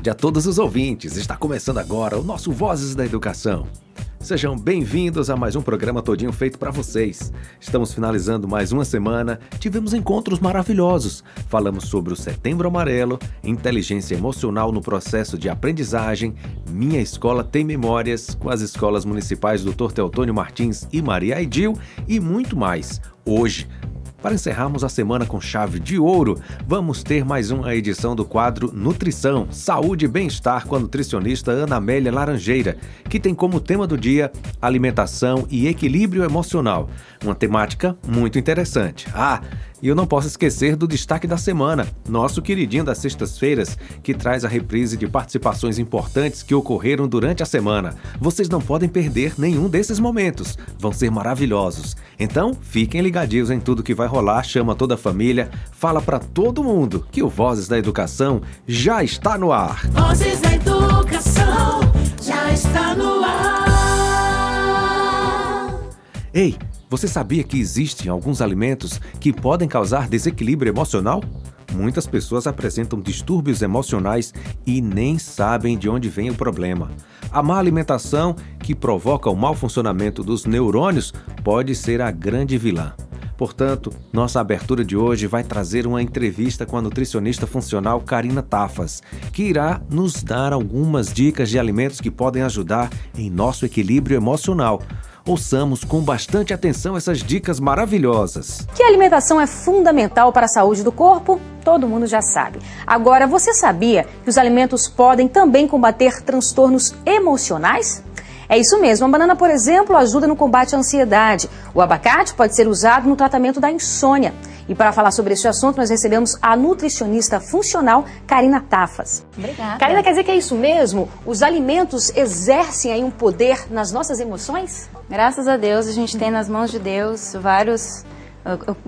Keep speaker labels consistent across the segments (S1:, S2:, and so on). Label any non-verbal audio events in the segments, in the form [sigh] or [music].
S1: tarde a todos os ouvintes. Está começando agora o nosso Vozes da Educação. Sejam bem-vindos a mais um programa todinho feito para vocês. Estamos finalizando mais uma semana, tivemos encontros maravilhosos. Falamos sobre o Setembro Amarelo, inteligência emocional no processo de aprendizagem, Minha Escola Tem Memórias, com as escolas municipais Dr. Teotônio Martins e Maria Aidil e muito mais. Hoje, para encerrarmos a semana com chave de ouro, vamos ter mais uma edição do quadro Nutrição, Saúde e Bem-Estar com a nutricionista Ana Amélia Laranjeira, que tem como tema do dia alimentação e equilíbrio emocional. Uma temática muito interessante. Ah, e eu não posso esquecer do destaque da semana, nosso queridinho das sextas-feiras, que traz a reprise de participações importantes que ocorreram durante a semana. Vocês não podem perder nenhum desses momentos, vão ser maravilhosos. Então, fiquem ligadinhos em tudo que vai rolar, chama toda a família, fala para todo mundo que o Vozes da Educação já está no ar.
S2: Vozes da Educação já está no ar.
S1: Ei, você sabia que existem alguns alimentos que podem causar desequilíbrio emocional? Muitas pessoas apresentam distúrbios emocionais e nem sabem de onde vem o problema. A má alimentação, que provoca o mau funcionamento dos neurônios, pode ser a grande vilã. Portanto, nossa abertura de hoje vai trazer uma entrevista com a nutricionista funcional Karina Tafas, que irá nos dar algumas dicas de alimentos que podem ajudar em nosso equilíbrio emocional. Ouçamos com bastante atenção essas dicas maravilhosas.
S3: Que a alimentação é fundamental para a saúde do corpo, todo mundo já sabe. Agora, você sabia que os alimentos podem também combater transtornos emocionais? É isso mesmo. A banana, por exemplo, ajuda no combate à ansiedade. O abacate pode ser usado no tratamento da insônia. E para falar sobre este assunto, nós recebemos a nutricionista funcional Karina Tafas.
S4: Obrigada.
S3: Karina, quer dizer que é isso mesmo? Os alimentos exercem aí um poder nas nossas emoções?
S4: Graças a Deus, a gente tem nas mãos de Deus vários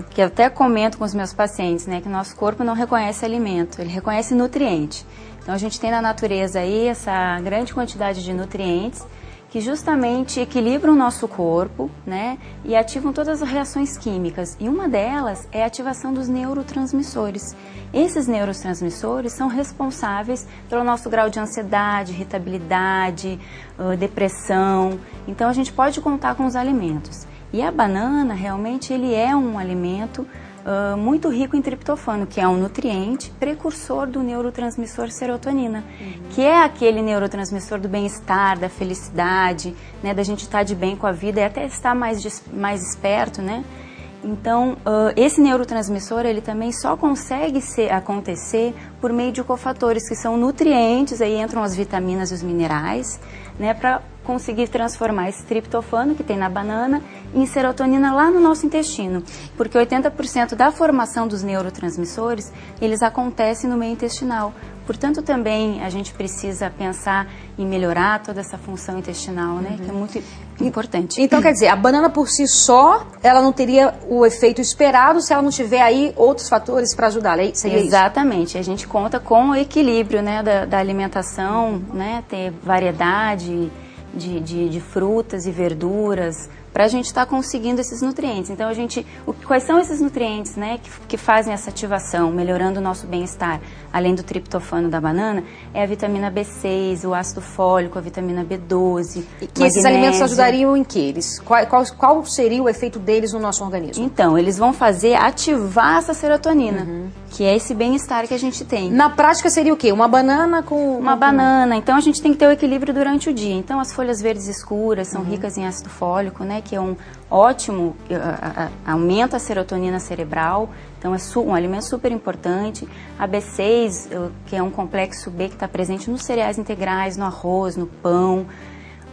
S4: que eu até comento com os meus pacientes, né, que o nosso corpo não reconhece alimento, ele reconhece nutriente. Então a gente tem na natureza aí essa grande quantidade de nutrientes que justamente equilibram o nosso corpo, né, e ativam todas as reações químicas. E uma delas é a ativação dos neurotransmissores. Esses neurotransmissores são responsáveis pelo nosso grau de ansiedade, irritabilidade, depressão. Então a gente pode contar com os alimentos. E a banana realmente ele é um alimento uh, muito rico em triptofano, que é um nutriente precursor do neurotransmissor serotonina, uhum. que é aquele neurotransmissor do bem-estar, da felicidade, né, da gente estar de bem com a vida e até estar mais, mais esperto, né? Então, uh, esse neurotransmissor ele também só consegue ser, acontecer por meio de cofatores, que são nutrientes, aí entram as vitaminas e os minerais, né, para conseguir transformar esse triptofano que tem na banana em serotonina lá no nosso intestino, porque 80% da formação dos neurotransmissores, eles acontecem no meio intestinal. Portanto, também a gente precisa pensar em melhorar toda essa função intestinal, né, uhum. que é muito importante.
S3: Então, quer dizer, a banana por si só, ela não teria o efeito esperado se ela não tiver aí outros fatores para ajudar, é seria
S4: Exatamente.
S3: Isso?
S4: A gente conta com o equilíbrio, né, da, da alimentação, né, ter variedade, de, de, de frutas e verduras, para a gente estar tá conseguindo esses nutrientes. Então, a gente, o, quais são esses nutrientes né, que, que fazem essa ativação, melhorando o nosso bem-estar, além do triptofano da banana? É a vitamina B6, o ácido fólico, a vitamina B12.
S3: E que esses alimentos ajudariam em que? Eles, qual, qual, qual, seria o efeito deles no nosso organismo?
S4: Então, eles vão fazer ativar essa serotonina, uhum. que é esse bem-estar que a gente tem.
S3: Na prática, seria o quê? Uma banana com.
S4: Uma banana. Então, a gente tem que ter o equilíbrio durante o dia. Então, as folhas verdes escuras são uhum. ricas em ácido fólico, né? Que é um ótimo, aumenta a serotonina cerebral, então é um alimento super importante. A B6, que é um complexo B que está presente nos cereais integrais, no arroz, no pão.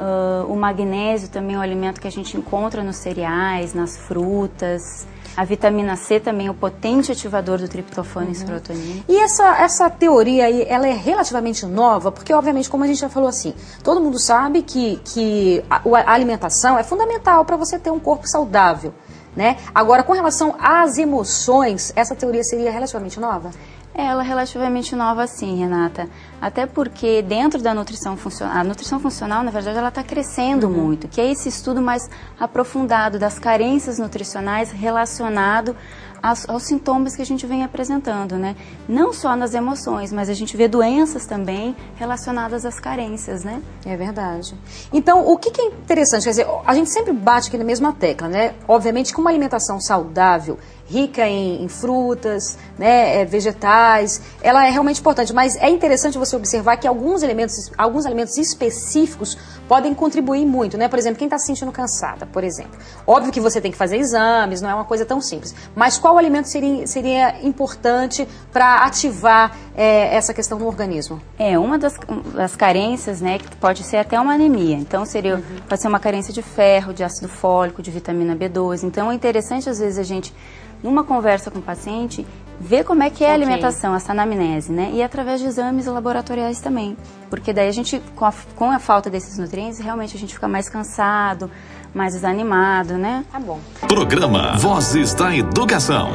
S4: Uh, o magnésio também é um alimento que a gente encontra nos cereais, nas frutas. A vitamina C também é o potente ativador do triptofano uhum. e serotonina.
S3: E essa, essa teoria aí, ela é relativamente nova, porque obviamente, como a gente já falou assim, todo mundo sabe que, que a, a alimentação é fundamental para você ter um corpo saudável. Né? Agora, com relação às emoções, essa teoria seria relativamente nova?
S4: Ela é relativamente nova sim, Renata. Até porque dentro da nutrição funcional, a nutrição funcional, na verdade, ela está crescendo uhum. muito, que é esse estudo mais aprofundado das carências nutricionais relacionado aos, aos, sintomas que a gente vem apresentando, né? Não só nas emoções, mas a gente vê doenças também relacionadas às carências, né?
S3: É verdade. Então, o que, que é interessante, quer dizer, a gente sempre bate aqui na mesma tecla, né? Obviamente que uma alimentação saudável rica em, em frutas, né, é, vegetais, ela é realmente importante, mas é interessante você observar que alguns elementos, alguns alimentos específicos podem contribuir muito, né? Por exemplo, quem está se sentindo cansada, por exemplo. Óbvio que você tem que fazer exames, não é uma coisa tão simples, mas qual alimento seria, seria importante para ativar é, essa questão no organismo?
S4: É, uma das, das, carências, né, que pode ser até uma anemia. Então, seria, uhum. pode ser uma carência de ferro, de ácido fólico, de vitamina B12. Então, é interessante, às vezes, a gente numa conversa com o paciente, ver como é que é okay. a alimentação, essa anamnese, né? E através de exames laboratoriais também. Porque daí a gente, com a, com a falta desses nutrientes, realmente a gente fica mais cansado, mais desanimado, né?
S3: Tá bom.
S1: Programa Vozes da Educação.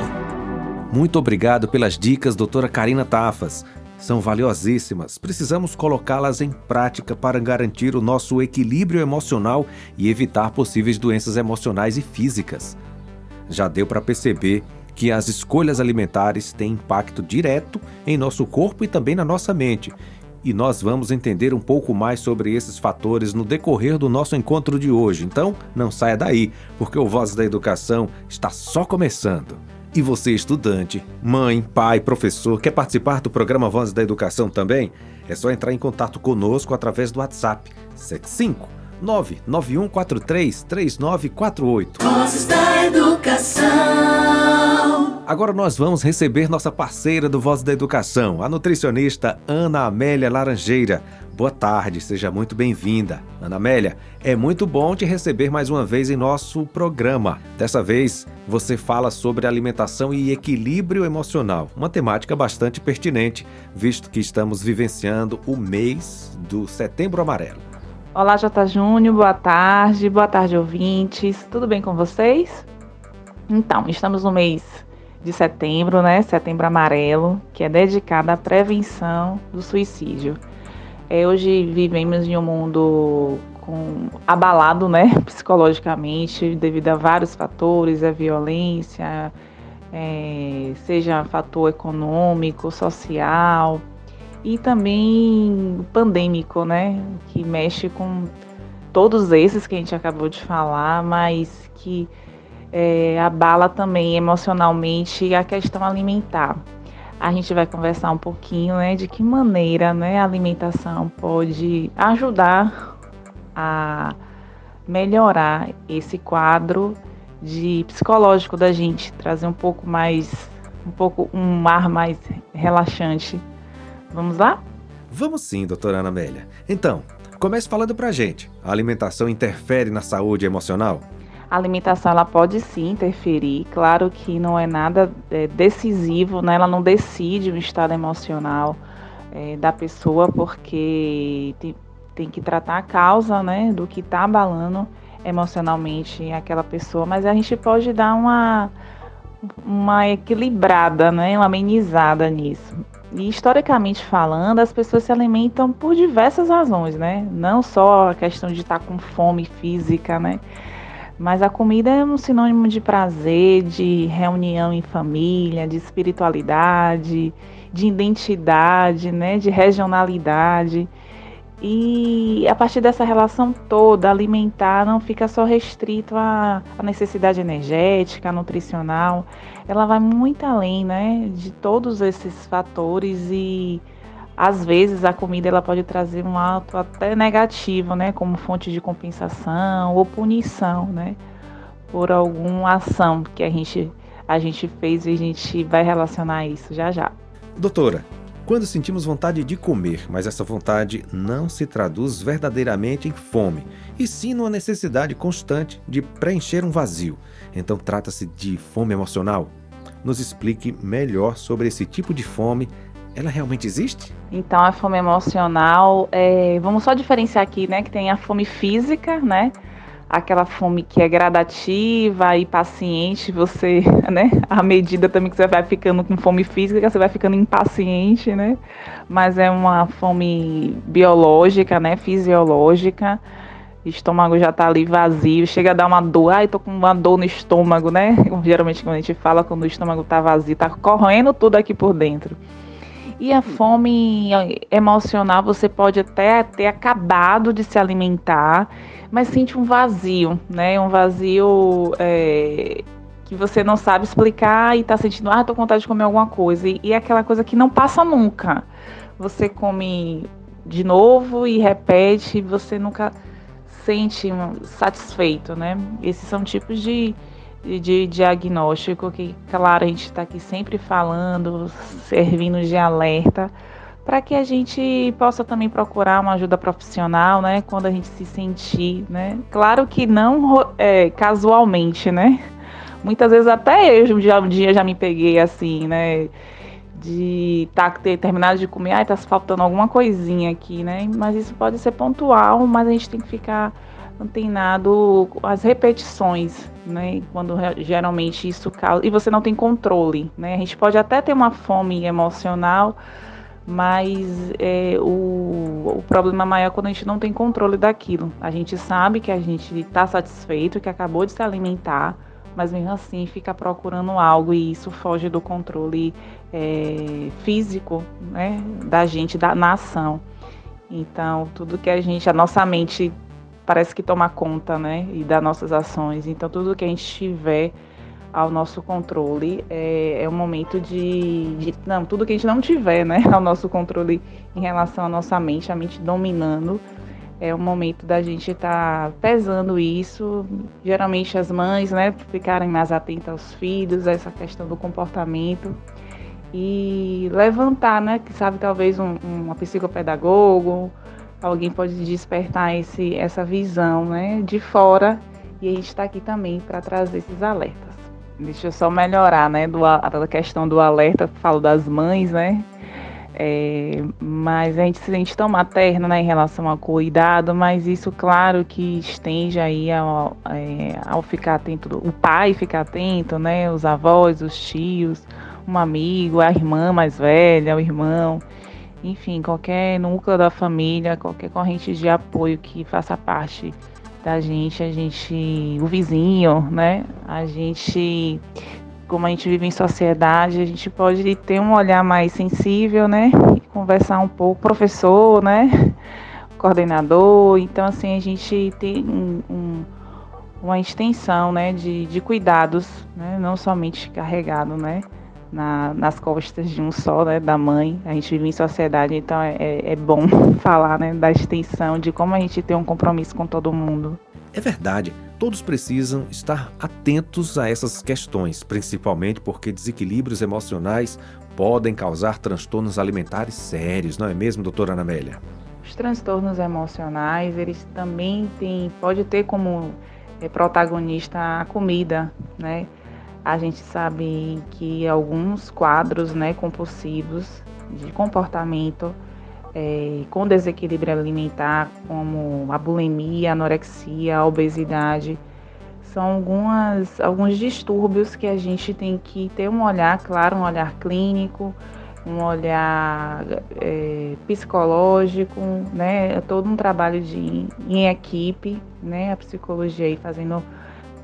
S1: Muito obrigado pelas dicas, doutora Karina Tafas. São valiosíssimas. Precisamos colocá-las em prática para garantir o nosso equilíbrio emocional e evitar possíveis doenças emocionais e físicas já deu para perceber que as escolhas alimentares têm impacto direto em nosso corpo e também na nossa mente. E nós vamos entender um pouco mais sobre esses fatores no decorrer do nosso encontro de hoje. Então, não saia daí, porque o Voz da Educação está só começando. E você, estudante, mãe, pai, professor, quer participar do programa Voz da Educação também? É só entrar em contato conosco através do WhatsApp 75 991433948.
S2: Vozes da Educação.
S1: Agora nós vamos receber nossa parceira do Voz da Educação, a nutricionista Ana Amélia Laranjeira. Boa tarde, seja muito bem-vinda. Ana Amélia, é muito bom te receber mais uma vez em nosso programa. Dessa vez, você fala sobre alimentação e equilíbrio emocional, uma temática bastante pertinente, visto que estamos vivenciando o mês do Setembro Amarelo.
S5: Olá, J. Júnior, boa tarde, boa tarde, ouvintes. Tudo bem com vocês? Então, estamos no mês de setembro, né? Setembro Amarelo, que é dedicado à prevenção do suicídio. É, hoje vivemos em um mundo com, abalado, né? [laughs] Psicologicamente, devido a vários fatores, a violência, é, seja fator econômico, social, e também pandêmico, né? Que mexe com todos esses que a gente acabou de falar, mas que é, abala também emocionalmente a questão alimentar. A gente vai conversar um pouquinho, né, de que maneira, né, a alimentação pode ajudar a melhorar esse quadro de psicológico da gente, trazer um pouco mais, um pouco um ar mais relaxante Vamos lá?
S1: Vamos sim, doutora Ana Amélia. Então, comece falando pra gente. A alimentação interfere na saúde emocional?
S5: A alimentação ela pode sim interferir, claro que não é nada é, decisivo, né? ela não decide o estado emocional é, da pessoa, porque tem, tem, que tratar a causa né, do que está abalando emocionalmente aquela pessoa, mas a gente pode dar uma, uma equilibrada, né, uma amenizada nisso. E historicamente falando, as pessoas se alimentam por diversas razões, né? Não só a questão de estar com fome física, né? Mas a comida é um sinônimo de prazer, de reunião em família, de espiritualidade, de identidade, né? De regionalidade. E a partir dessa relação toda, alimentar não fica só restrito à, necessidade energética, nutricional, ela vai muito além, né, de todos esses fatores e às vezes a comida ela pode trazer um ato até negativo, né, como fonte de compensação ou punição, né, por alguma ação que a gente a gente fez e a gente vai relacionar isso já já.
S1: Doutora, quando sentimos vontade de comer, mas essa vontade não se traduz verdadeiramente em fome, e sim numa necessidade constante de preencher um vazio. Então trata-se de fome emocional? Nos explique melhor sobre esse tipo de fome. Ela realmente existe?
S5: Então a fome emocional, é... vamos só diferenciar aqui, né, que tem a fome física, né, aquela fome que é gradativa e paciente, você, [laughs] né, à medida também que você vai ficando com fome física, você vai ficando impaciente, né? Mas é uma fome biológica, né, fisiológica. O estômago já tá ali vazio, chega a dar uma dor, ai, tô com uma dor no estômago, né? Geralmente quando a gente fala quando o estômago tá vazio, tá correndo tudo aqui por dentro. E a fome emocional, você pode até ter acabado de se alimentar, mas sente um vazio, né? Um vazio é, que você não sabe explicar e tá sentindo, ah, tô com vontade de comer alguma coisa. E, e é aquela coisa que não passa nunca. Você come de novo e repete, você nunca sente satisfeito, né? Esses são tipos de, de, de diagnóstico que, claro, a gente está aqui sempre falando, servindo de alerta, para que a gente possa também procurar uma ajuda profissional, né? Quando a gente se sentir, né? Claro que não é, casualmente, né? Muitas vezes até eu já, um dia já me peguei assim, né? De tá, ter terminado de comer, ai, tá faltando alguma coisinha aqui, né? Mas isso pode ser pontual, mas a gente tem que ficar antenado as repetições, né? Quando geralmente isso causa. E você não tem controle, né? A gente pode até ter uma fome emocional, mas é, o, o problema maior é quando a gente não tem controle daquilo. A gente sabe que a gente está satisfeito, que acabou de se alimentar, mas mesmo assim fica procurando algo e isso foge do controle é, físico né, da gente, da nação. Então, tudo que a gente, a nossa mente parece que toma conta, né, e das nossas ações. Então, tudo que a gente tiver ao nosso controle é, é um momento de, de, não, tudo que a gente não tiver, né, [laughs] ao nosso controle em relação à nossa mente, a mente dominando, é o momento da gente estar tá pesando isso. Geralmente as mães, né, ficarem mais atentas aos filhos, a essa questão do comportamento e levantar, né, que sabe talvez um, uma psicopedagogo, alguém pode despertar esse, essa visão, né, de fora e a gente está aqui também para trazer esses alertas. Deixa eu só melhorar, né, do, a questão do alerta, falo das mães, né, é, mas a gente se sente tão materno né, em relação ao cuidado, mas isso, claro, que estende aí ao, é, ao ficar atento, o pai ficar atento, né, os avós, os tios, um amigo, a irmã mais velha, o irmão, enfim, qualquer núcleo da família, qualquer corrente de apoio que faça parte da gente, a gente, o vizinho, né, a gente como a gente vive em sociedade, a gente pode ter um olhar mais sensível, né? E conversar um pouco, professor, né? Coordenador. Então, assim, a gente tem um, um, uma extensão, né? De, de cuidados, né? Não somente carregado, né? Na, nas costas de um só, né? Da mãe. A gente vive em sociedade, então é, é, é bom [laughs] falar, né? Da extensão, de como a gente tem um compromisso com todo mundo.
S1: É verdade. Todos precisam estar atentos a essas questões, principalmente porque desequilíbrios emocionais podem causar transtornos alimentares sérios, não é mesmo, doutora Anamélia?
S5: Os transtornos emocionais, eles também têm, pode ter como é, protagonista a comida, né? A gente sabe que alguns quadros, né, compulsivos de comportamento é, com desequilíbrio alimentar, como a bulimia, a anorexia, a obesidade, são algumas, alguns distúrbios que a gente tem que ter um olhar, claro, um olhar clínico, um olhar é, psicológico, né? É todo um trabalho de, em equipe, né? A psicologia aí fazendo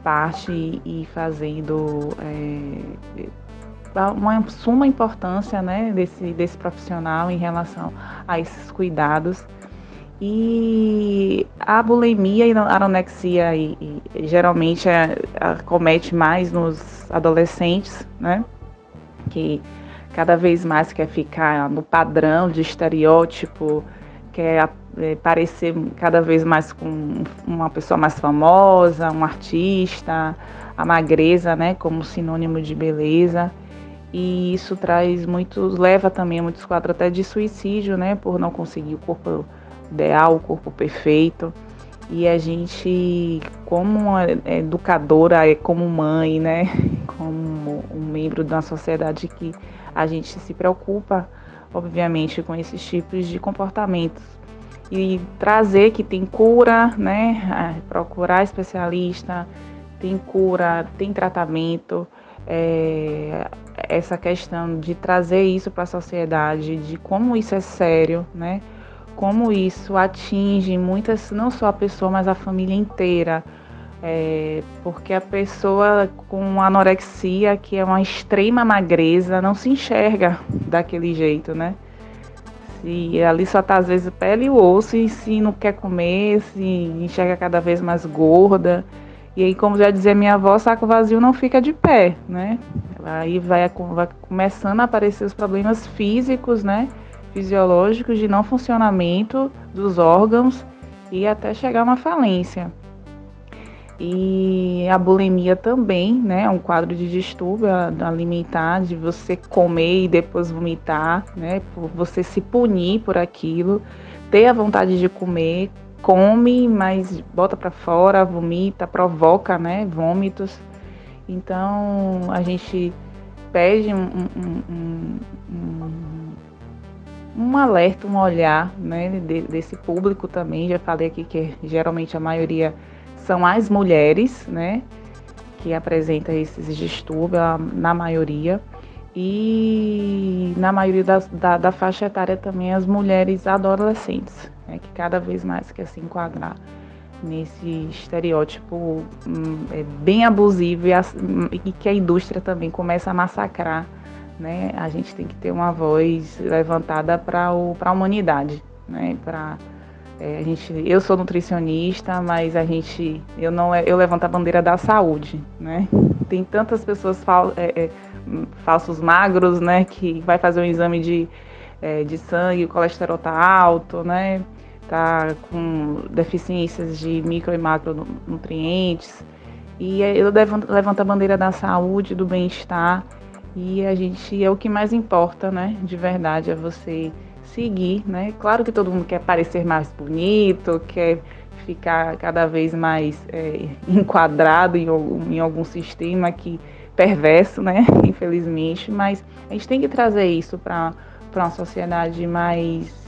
S5: parte e fazendo é, uma suma importância né, desse, desse profissional em relação a esses cuidados. E a bulimia e a anorexia e, e, geralmente é, comete mais nos adolescentes, né? Que cada vez mais quer ficar no padrão de estereótipo, quer é, parecer cada vez mais com uma pessoa mais famosa, um artista, a magreza, né, como sinônimo de beleza e isso traz muitos, leva também a muitos quadros até de suicídio, né, por não conseguir o corpo ideal, o corpo perfeito. E a gente, como educadora, é como mãe, né, [laughs] como um membro da sociedade que a gente se preocupa, obviamente, com esses tipos de comportamentos. E trazer que tem cura, né, procurar especialista, tem cura, tem tratamento é, essa questão de trazer isso para a sociedade, de como isso é sério, né? como isso atinge muitas, não só a pessoa, mas a família inteira. É, porque a pessoa com anorexia, que é uma extrema magreza, não se enxerga daquele jeito, né? Se ali só tá às vezes pele e osso, e se não quer comer, se enxerga cada vez mais gorda. E aí, como já dizia minha avó, saco vazio não fica de pé, né? Aí vai, vai começando a aparecer os problemas físicos, né? Fisiológicos de não funcionamento dos órgãos e até chegar uma falência. E a bulimia também, né? É um quadro de distúrbio alimentar, de você comer e depois vomitar, né? Por você se punir por aquilo, ter a vontade de comer, come, mas bota para fora, vomita, provoca, né? Vômitos. Então a gente pede um, um, um, um, um alerta, um olhar, né? desse público também. Já falei aqui que geralmente a maioria são as mulheres, né, que apresentam esses distúrbios, na maioria. E na maioria da, da, da faixa etária também as mulheres adolescentes, né, que cada vez mais quer se enquadrar nesse estereótipo hum, é, bem abusivo e, e, que a indústria também começa a massacrar. Né? A gente tem que ter uma voz levantada para a humanidade, né? para é, a gente, eu sou nutricionista, mas a gente, eu não, é, eu levanto a bandeira da saúde, né? Tem tantas pessoas fal, é, é, falsos magros, né, que vai fazer um exame de, é, de sangue, o colesterol tá alto, né? Tá com deficiências de micro e macronutrientes. E eu levanto, levanto a bandeira da saúde, do bem-estar. E a gente é o que mais importa, né? De verdade, é você seguir, né? Claro que todo mundo quer parecer mais bonito, quer ficar cada vez mais é, enquadrado em algum, em algum sistema que perverso, né? [laughs] Infelizmente, mas a gente tem que trazer isso para para uma sociedade mais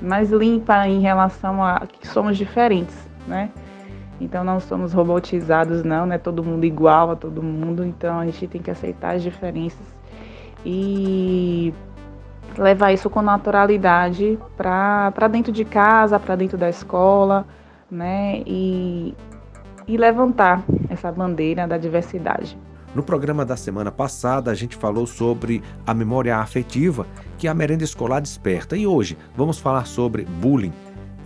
S5: mais limpa em relação a que somos diferentes, né? Então não somos robotizados não, né? Todo mundo igual a todo mundo, então a gente tem que aceitar as diferenças e levar isso com naturalidade para dentro de casa, para dentro da escola, né? E, e levantar essa bandeira da diversidade.
S1: No programa da semana passada, a gente falou sobre a memória afetiva que a merenda escolar desperta. E hoje vamos falar sobre bullying.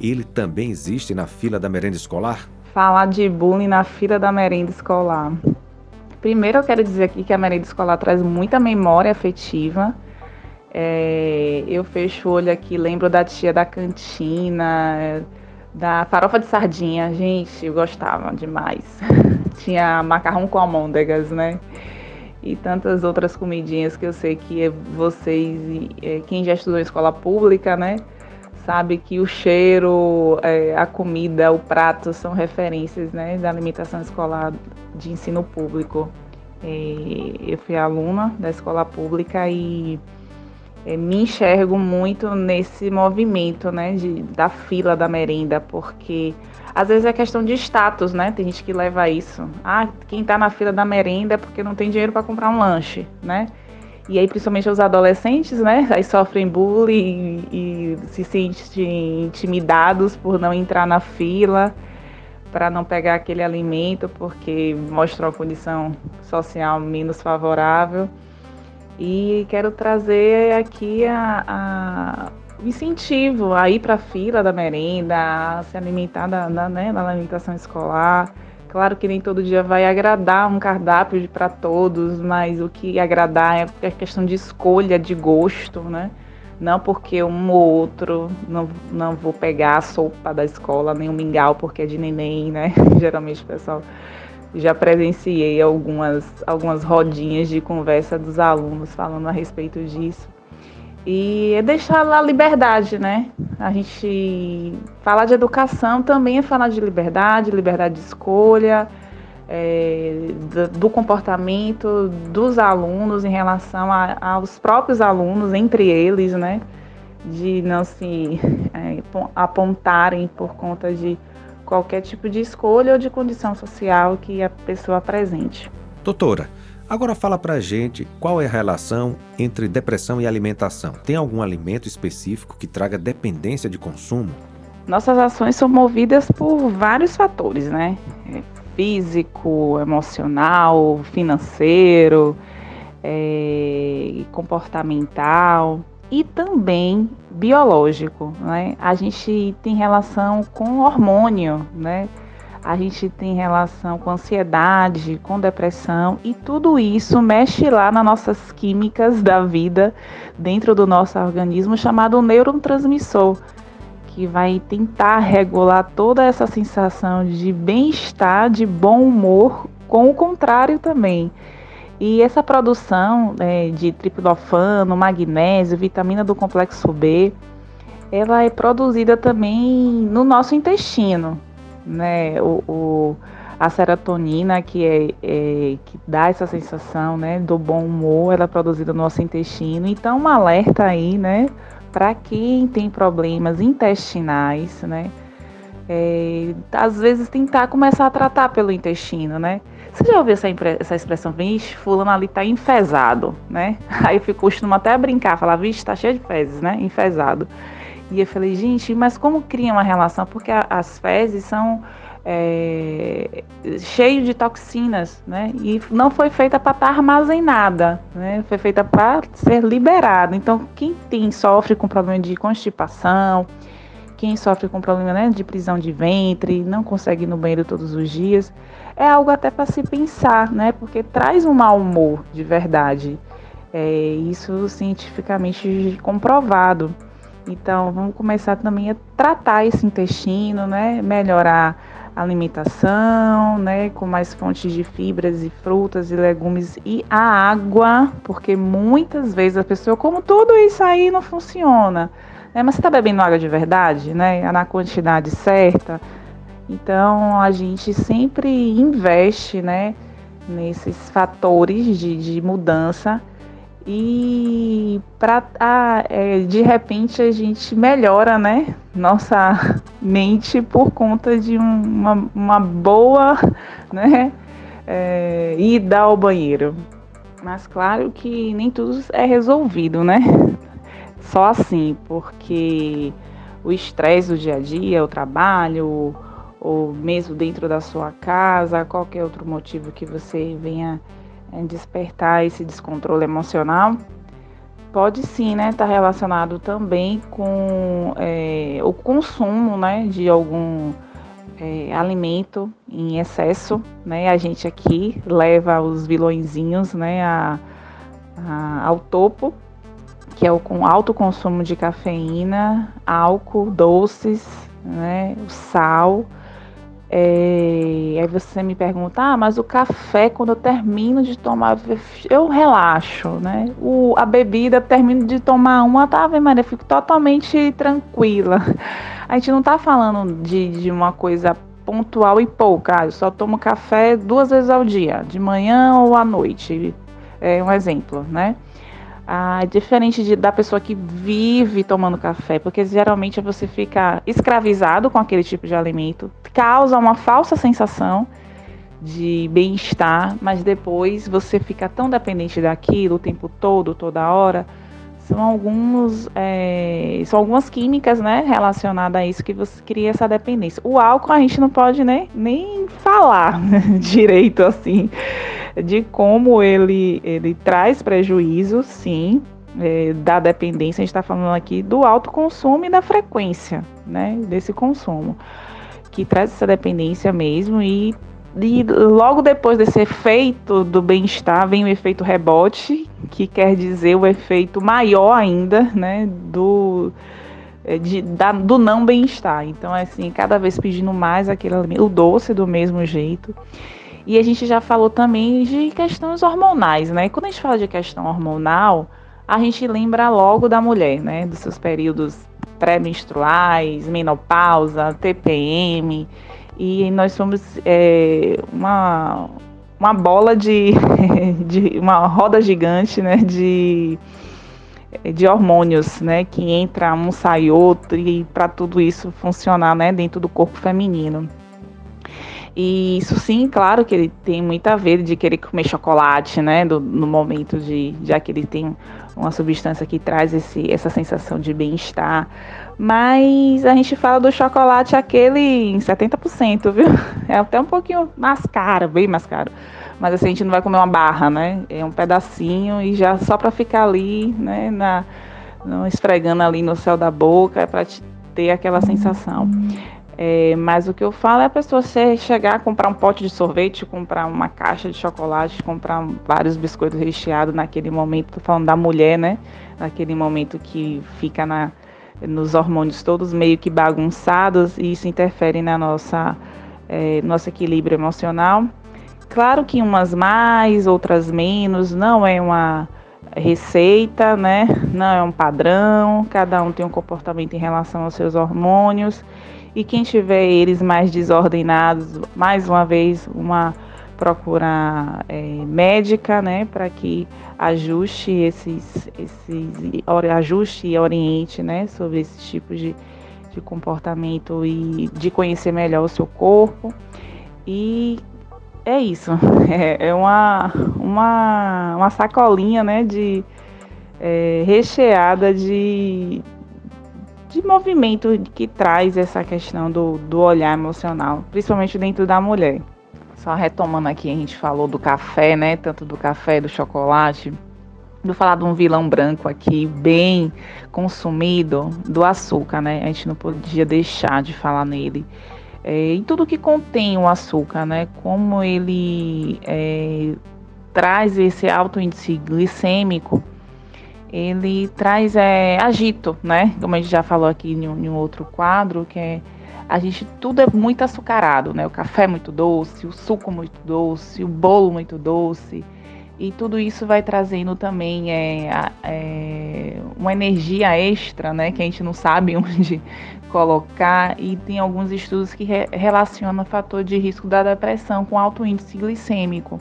S1: Ele também existe na fila da merenda escolar?
S5: Falar de bullying na fila da merenda escolar. Primeiro, eu quero dizer aqui que a merenda escolar traz muita memória afetiva é, eu fecho o olho aqui, lembro da tia da cantina, da farofa de sardinha. Gente, eu gostava demais. [laughs] Tinha macarrão com almôndegas, né? E tantas outras comidinhas que eu sei que vocês, é, quem já estudou em escola pública, né? Sabe que o cheiro, é, a comida, o prato são referências né, da alimentação escolar de ensino público. É, eu fui aluna da escola pública e é, me enxergo muito nesse movimento, né, de, da fila da merenda, porque às vezes é questão de status, né? Tem gente que leva isso. Ah, quem tá na fila da merenda é porque não tem dinheiro para comprar um lanche, né? E aí, principalmente os adolescentes, né? Aí sofrem bullying e, e se sentem intimidados por não entrar na fila, para não pegar aquele alimento, porque mostra uma condição social menos favorável. E quero trazer aqui a, a incentivo a ir para a fila da merenda, a se alimentar da, da, né, da alimentação escolar. Claro que nem todo dia vai agradar um cardápio para todos, mas o que agradar é, é questão de escolha, de gosto, né? Não porque um ou outro não, não vou pegar a sopa da escola, nem o mingau porque é de neném, né? [laughs] Geralmente o pessoal já presenciei algumas, algumas rodinhas de conversa dos alunos falando a respeito disso. E é deixar a liberdade, né? A gente falar de educação também é falar de liberdade, liberdade de escolha, é, do, do, comportamento dos alunos em relação a, aos próprios alunos, entre eles, né? De não se é, apontarem por conta de qualquer tipo de escolha ou de condição social que a pessoa apresente.
S1: Doutora, Agora fala pra gente qual é a relação entre depressão e alimentação. Tem algum alimento específico que traga dependência de consumo?
S5: Nossas ações são movidas por vários fatores, né? É físico, emocional, financeiro, é, comportamental e também biológico, né? A gente tem relação com hormônio, né? A gente tem relação com ansiedade, com depressão e tudo isso mexe lá nas nossas químicas da vida dentro do nosso organismo chamado neurotransmissor, que vai tentar regular toda essa sensação de bem-estar, de bom humor, com o contrário também. E essa produção é, de triptofano, magnésio, vitamina do complexo B, ela é produzida também no nosso intestino, né? O, o a serotonina que é, é, que dá essa sensação, né, do bom humor, ela é produzida no nosso intestino. Então, um alerta aí, né, para quem tem problemas intestinais, né? É, às vezes tentar começar a tratar pelo intestino, né? Você já ouviu essa, essa expressão, vixe, fulano ali tá enfesado, né? [laughs] Aí eu costumo até brincar, falar, vixe, tá cheio de fezes, né? Enfesado. E eu falei, gente, mas como cria uma relação? Porque a, as fezes são é, cheias de toxinas, né? E não foi feita para estar tá armazenada, né? Foi feita para ser liberada. Então, quem tem sofre com problema de constipação, quem sofre com problema né, de prisão de ventre, não consegue ir no banheiro todos os dias, é algo até para se pensar, né? Porque traz um mau humor de verdade. É, isso cientificamente comprovado. Então, vamos começar também a tratar esse intestino, né? Melhorar a alimentação, né? Com mais fontes de fibras e frutas e legumes e a água, porque muitas vezes a pessoa, como tudo isso aí não funciona. Né? Mas você está bebendo água de verdade, né? Na quantidade certa então a gente sempre investe né, nesses fatores de, de mudança e pra, é, de repente a gente melhora né, nossa [laughs] mente por conta de um, uma, uma boa [laughs] né, é, ida ao banheiro. Mas claro que nem tudo é resolvido, né? Só assim, porque o estresse do dia a dia, o trabalho, ou mesmo dentro da sua casa, qualquer outro motivo que você venha é, despertar esse descontrole emocional, pode sim, né, estar tá relacionado também com é, o consumo, né, de algum é, alimento em excesso, né, a gente aqui leva os vilõezinhos, né, a, a, ao topo, que é o com alto consumo de cafeína, álcool, doces, né, o sal, é, aí você me pergunta, ah, mas o café, quando eu termino de tomar, eu relaxo, né? O, a bebida, eu termino de tomar uma, tá, Maria, eu fico totalmente tranquila. A gente não tá falando de, de uma coisa pontual e pouca. Ah, eu só tomo café duas vezes ao dia, de manhã ou à noite. É um exemplo, né? Ah, diferente de, da pessoa que vive tomando café, porque geralmente você fica escravizado com aquele tipo de alimento, causa uma falsa sensação de bem-estar, mas depois você fica tão dependente daquilo o tempo todo, toda hora. São alguns, é, são algumas químicas, né, relacionadas a isso que você cria essa dependência. O álcool a gente não pode né, nem falar [laughs] direito assim de como ele, ele traz prejuízo, sim, é, da dependência. A gente está falando aqui do alto consumo e da frequência, né, desse consumo, que traz essa dependência mesmo e e logo depois desse efeito do bem-estar vem o efeito rebote, que quer dizer o efeito maior ainda, né, do, é, de, da, do não bem-estar. Então, assim, cada vez pedindo mais aquele o doce do mesmo jeito. E a gente já falou também de questões hormonais, né? quando a gente fala de questão hormonal, a gente lembra logo da mulher, né? Dos seus períodos pré-menstruais, menopausa, TPM. E nós somos é, uma, uma bola de, [laughs] de. uma roda gigante, né? De de hormônios, né, que entra um sai outro e para tudo isso funcionar, né, dentro do corpo feminino. E isso sim, claro que ele tem muito a ver de querer comer chocolate, né? Do, no momento de. Já que ele tem uma substância que traz esse, essa sensação de bem-estar. Mas a gente fala do chocolate aquele em 70%, viu? É até um pouquinho mais caro, bem mais caro. Mas assim, a gente não vai comer uma barra, né? É um pedacinho e já só para ficar ali, né? Na, não esfregando ali no céu da boca, é para ter aquela sensação. É, mas o que eu falo é a pessoa chegar, comprar um pote de sorvete, comprar uma caixa de chocolate, comprar vários biscoitos recheados naquele momento, tô falando da mulher, né? Naquele momento que fica na, nos hormônios todos meio que bagunçados e isso interfere na nossa é, nosso equilíbrio emocional. Claro que umas mais, outras menos, não é uma receita, né? Não é um padrão, cada um tem um comportamento em relação aos seus hormônios e quem tiver eles mais desordenados, mais uma vez, uma procura é, médica, né, para que ajuste esses, esses ajuste e oriente, né, sobre esses tipos de, de comportamento e de conhecer melhor o seu corpo. E é isso, [laughs] é, é uma, uma, uma sacolinha, né, de é, recheada de de movimento que traz essa questão do, do olhar emocional, principalmente dentro da mulher. Só retomando aqui, a gente falou do café, né? Tanto do café, do chocolate. Vou falar de um vilão branco aqui, bem consumido, do açúcar, né? A gente não podia deixar de falar nele. É, e tudo que contém o açúcar, né? Como ele é, traz esse alto índice glicêmico ele traz é, agito, né? Como a gente já falou aqui em um, em um, outro quadro, que é a gente tudo é muito açucarado, né? O café é muito doce, o suco muito doce, o bolo muito doce. E tudo isso vai trazendo também é, é, uma energia extra, né? Que a gente não sabe [laughs] onde colocar. E tem alguns estudos que re relacionam o fator de risco da depressão com alto índice glicêmico.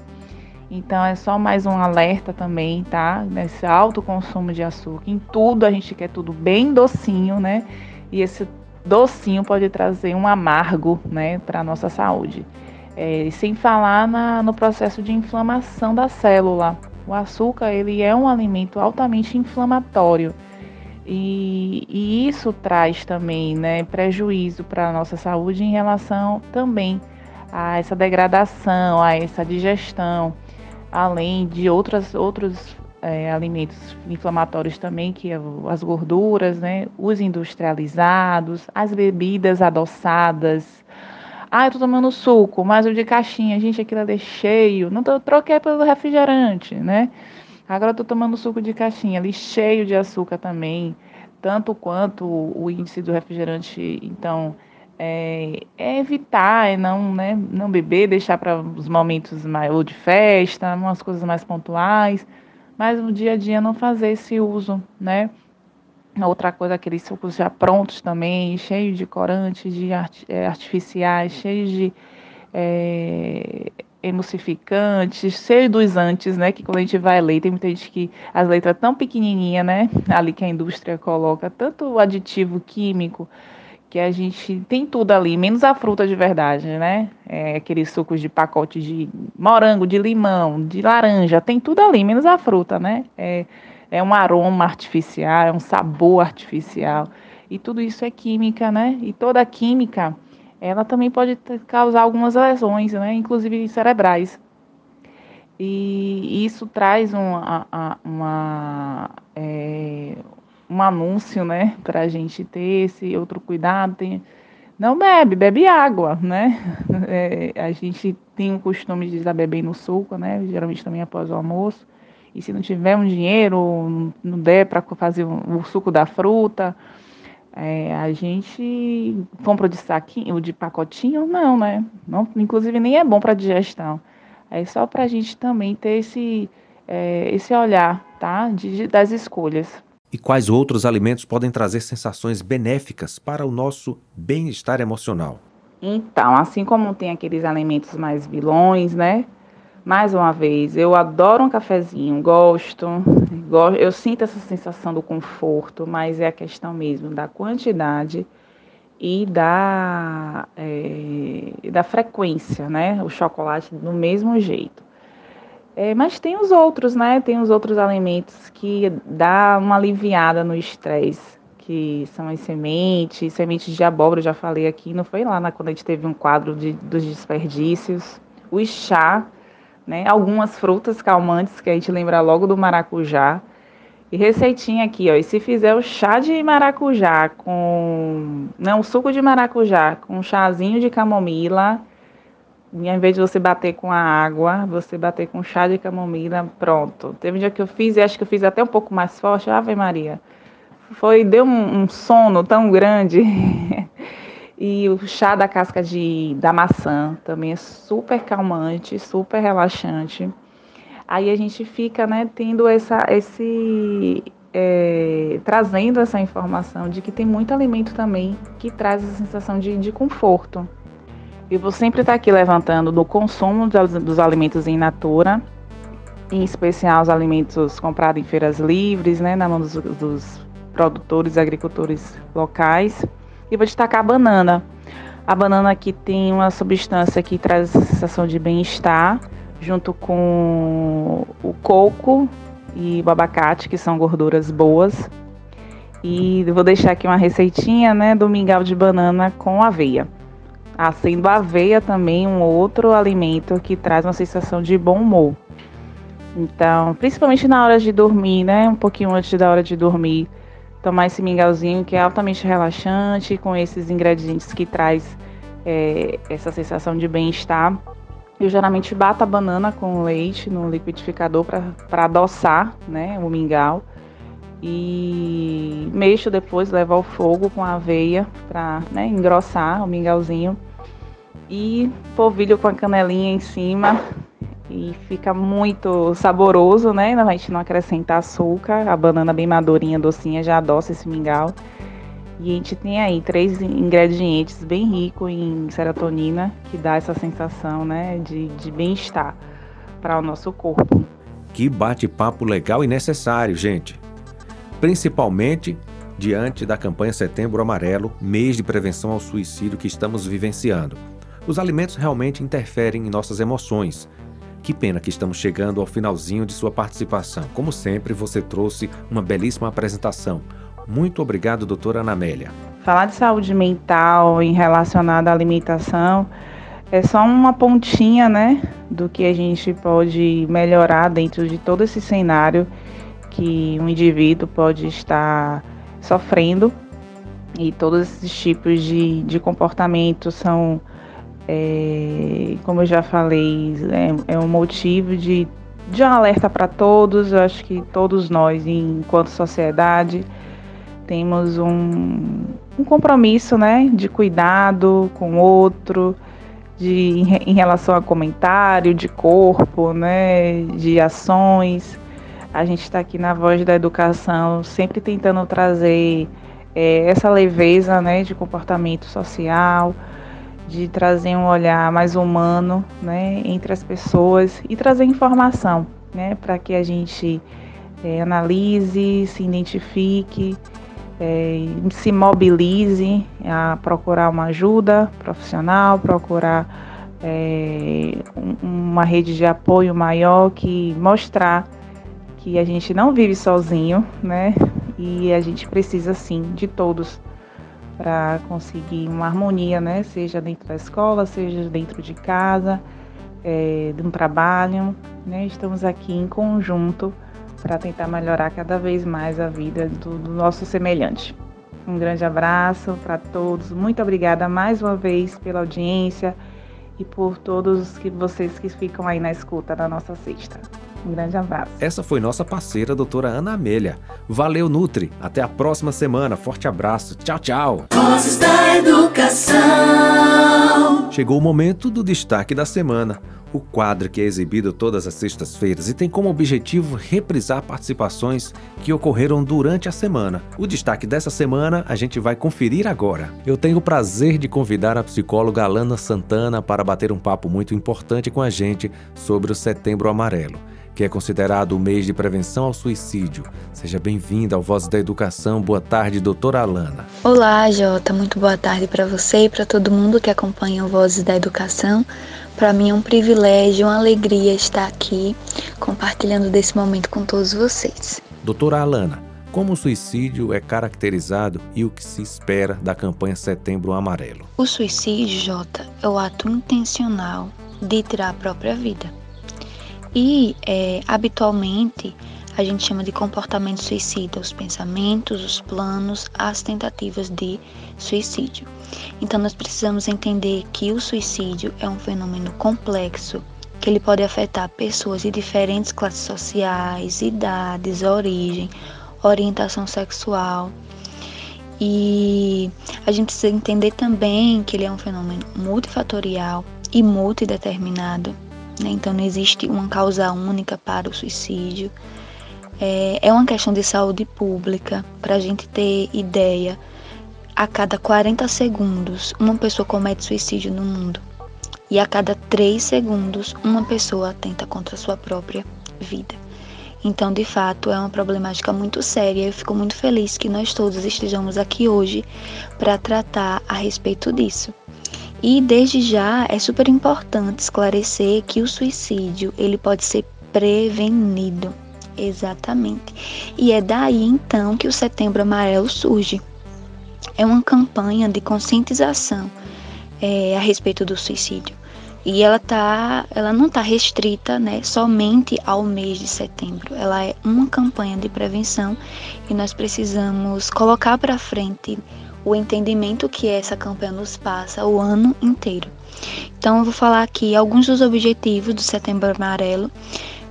S5: Então é só mais um alerta também, tá? Nesse alto consumo de açúcar. Em tudo a gente quer tudo bem docinho, né? E esse docinho pode trazer um amargo, né, para a nossa saúde. É, sem falar na, no processo de inflamação da célula. O açúcar ele é um alimento altamente inflamatório. E, e isso traz também né, prejuízo para a nossa saúde em relação também a essa degradação, a essa digestão além de outras, outros é, alimentos inflamatórios também, que é as gorduras, né, os industrializados, as bebidas adoçadas. Ah, eu tô tomando suco, mas o de caixinha, gente, aquilo ali é cheio. Não tô, troquei pelo refrigerante, né? Agora eu tô tomando suco de caixinha, ali cheio de açúcar também, tanto quanto o índice do refrigerante, então é, é, evitar, é não, né, não beber, deixar para os momentos mais, de festa, umas coisas mais pontuais, mas no dia a dia não fazer esse uso, né? Outra coisa, aqueles sucos já prontos também, cheios de corantes, de art, é, artificiais, cheios de é, emulsificantes, cheios dos antes, né? Que quando a gente vai ler, tem muita gente que as letras tão pequenininha, né? [laughs] Ali que a indústria coloca, tanto aditivo químico, que a gente tem tudo ali, menos a fruta de verdade, né? É, aqueles sucos de pacote de morango, de limão, de laranja, tem tudo ali, menos a fruta, né? É, é um aroma artificial, é um sabor artificial. E tudo isso é química, né? E toda química, ela também pode causar algumas lesões, né? Inclusive cerebrais. E isso traz uma, uma, é, um anúncio, né, para a gente ter esse outro cuidado. Tem... Não bebe, bebe água, né? [laughs] É, a gente tem o costume de estar bebendo suco, né? Geralmente também após o almoço. E se não tiver um dinheiro, não der para fazer o suco da fruta, é, a gente compra de saquinho, de pacotinho, não, né? Não, inclusive nem é bom para digestão. É só para a gente também ter esse, é, esse olhar, tá? De, das escolhas.
S1: E quais outros alimentos podem trazer sensações benéficas para o nosso bem-estar emocional?
S5: Então, assim como tem aqueles alimentos mais vilões, né? Mais uma vez, eu adoro um cafezinho, gosto, eu sinto essa sensação do conforto, mas é a questão mesmo da quantidade e da, é, da frequência, né? O chocolate do mesmo jeito. É, mas tem os outros, né? Tem os outros alimentos que dá uma aliviada no estresse, que são as sementes, sementes de abóbora, já falei aqui, não foi lá na, quando a gente teve um quadro de, dos desperdícios. O chá, né? Algumas frutas calmantes que a gente lembra logo do maracujá. E receitinha aqui, ó. E se fizer o chá de maracujá com. Não, suco de maracujá com um chazinho de camomila. E ao invés de você bater com a água, você bater com chá de camomila, pronto. Teve um dia que eu fiz e acho que eu fiz até um pouco mais forte. Ave Maria. Foi, deu um, um sono tão grande. [laughs] e o chá da casca de, da maçã também é super calmante, super relaxante. Aí a gente fica, né, tendo essa, esse, é, trazendo essa informação de que tem muito alimento também que traz essa sensação de, de conforto. Eu vou sempre estar aqui levantando do consumo dos, alimentos em natura, em especial os alimentos comprados em feiras livres, né, na mão dos, dos produtores e agricultores locais. E vou destacar a banana. A banana aqui tem uma substância que traz a sensação de bem-estar, junto com o coco e o abacate, que são gorduras boas. E vou deixar aqui uma receitinha, né, do mingau de banana com aveia. Ah, sendo a aveia também um outro alimento que traz uma sensação de bom humor. Então, principalmente na hora de dormir, né, um pouquinho antes da hora de dormir, tomar esse mingauzinho que é altamente relaxante, com esses ingredientes que traz é, essa sensação de bem-estar eu geralmente bato a banana com leite no liquidificador para adoçar né, o mingau. E mexo depois, levo ao fogo com a aveia para né, engrossar o mingauzinho. E polvilho com a canelinha em cima. E fica muito saboroso, né? A gente não acrescenta açúcar. A banana bem madurinha, docinha, já adoça esse mingau. E a gente tem aí três ingredientes bem ricos em serotonina que dá essa sensação né, de, de bem-estar para o nosso corpo.
S1: Que bate-papo legal e necessário, gente. Principalmente diante da campanha Setembro Amarelo, mês de prevenção ao suicídio que estamos vivenciando. Os alimentos realmente interferem em nossas emoções. Que pena que estamos chegando ao finalzinho de sua participação. Como sempre, você trouxe uma belíssima apresentação muito obrigado, doutora Anamélia.
S5: Falar de saúde mental em relacionada à alimentação é só uma pontinha, né, do que a gente pode melhorar dentro de todo esse cenário que um indivíduo pode estar sofrendo. E todos esses tipos de, de comportamento são, é, como eu já falei, é, é um motivo de, de um alerta para todos. Eu acho que todos nós, enquanto sociedade, temos um, um compromisso, né, de cuidado com o outro, de, em, relação a comentário, de corpo, né, de ações. A gente está aqui na Voz da Educação, sempre tentando trazer é, essa leveza, né, de comportamento social, de trazer um olhar mais humano, né, entre as pessoas e trazer informação, né, para que a gente é, analise, se identifique é, se mobilize a procurar uma ajuda profissional, procurar é, uma rede de apoio maior que mostrar que a gente não vive sozinho, né? E a gente precisa sim de todos para conseguir uma harmonia, né? Seja dentro da escola, seja dentro de casa, é, de um trabalho, né? Estamos aqui em conjunto para tentar melhorar cada vez mais a vida do, do nosso semelhante. Um grande abraço para todos. Muito obrigada mais uma vez pela audiência e por todos que vocês que ficam aí na escuta da nossa sexta. Um grande abraço.
S1: Essa foi nossa parceira, doutora Ana Amélia. Valeu, Nutri. Até a próxima semana. Forte abraço. Tchau, tchau.
S2: Vozes da Educação.
S1: Chegou o momento do destaque da semana o quadro que é exibido todas as sextas-feiras e tem como objetivo reprisar participações que ocorreram durante a semana. O destaque dessa semana a gente vai conferir agora. Eu tenho o prazer de convidar a psicóloga Alana Santana para bater um papo muito importante com a gente sobre o Setembro Amarelo. Que é considerado o mês de prevenção ao suicídio. Seja bem-vinda ao Voz da Educação. Boa tarde, doutora Alana.
S6: Olá, Jota. Muito boa tarde para você e para todo mundo que acompanha o Vozes da Educação. Para mim é um privilégio, uma alegria estar aqui compartilhando desse momento com todos vocês.
S1: Doutora Alana, como o suicídio é caracterizado e o que se espera da campanha Setembro Amarelo?
S6: O suicídio, Jota, é o ato intencional de tirar a própria vida. E, é, habitualmente, a gente chama de comportamento suicida os pensamentos, os planos, as tentativas de suicídio. Então, nós precisamos entender que o suicídio é um fenômeno complexo que ele pode afetar pessoas de diferentes classes sociais, idades, origem, orientação sexual. E a gente precisa entender também que ele é um fenômeno multifatorial e multideterminado. Né? Então não existe uma causa única para o suicídio. É, é uma questão de saúde pública, para a gente ter ideia. A cada 40 segundos, uma pessoa comete suicídio no mundo. E a cada 3 segundos, uma pessoa atenta contra a sua própria vida. Então, de fato, é uma problemática muito séria. Eu fico muito feliz que nós todos estejamos aqui hoje para tratar a respeito disso. E desde já é super importante esclarecer que o suicídio ele pode ser prevenido. Exatamente. E é daí então que o Setembro Amarelo surge. É uma campanha de conscientização é, a respeito do suicídio. E ela tá, ela não está restrita, né, somente ao mês de setembro. Ela é uma campanha de prevenção e nós precisamos colocar para frente o entendimento que essa campanha nos passa o ano inteiro. Então eu vou falar aqui alguns dos objetivos do Setembro Amarelo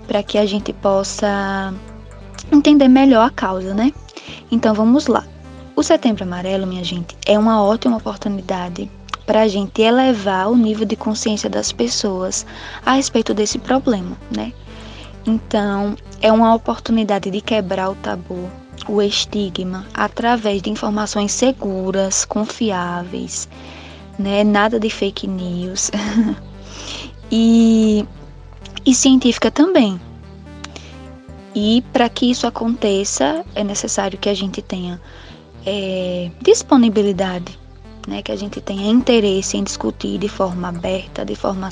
S6: para que a gente possa entender melhor a causa, né? Então vamos lá. O Setembro Amarelo, minha gente, é uma ótima oportunidade para a gente elevar o nível de consciência das pessoas a respeito desse problema, né? Então, é uma oportunidade de quebrar o tabu, o estigma, através de informações seguras, confiáveis, né? Nada de fake news. [laughs] e, e científica também. E para que isso aconteça, é necessário que a gente tenha é, disponibilidade né, que a gente tenha interesse em discutir de forma aberta, de forma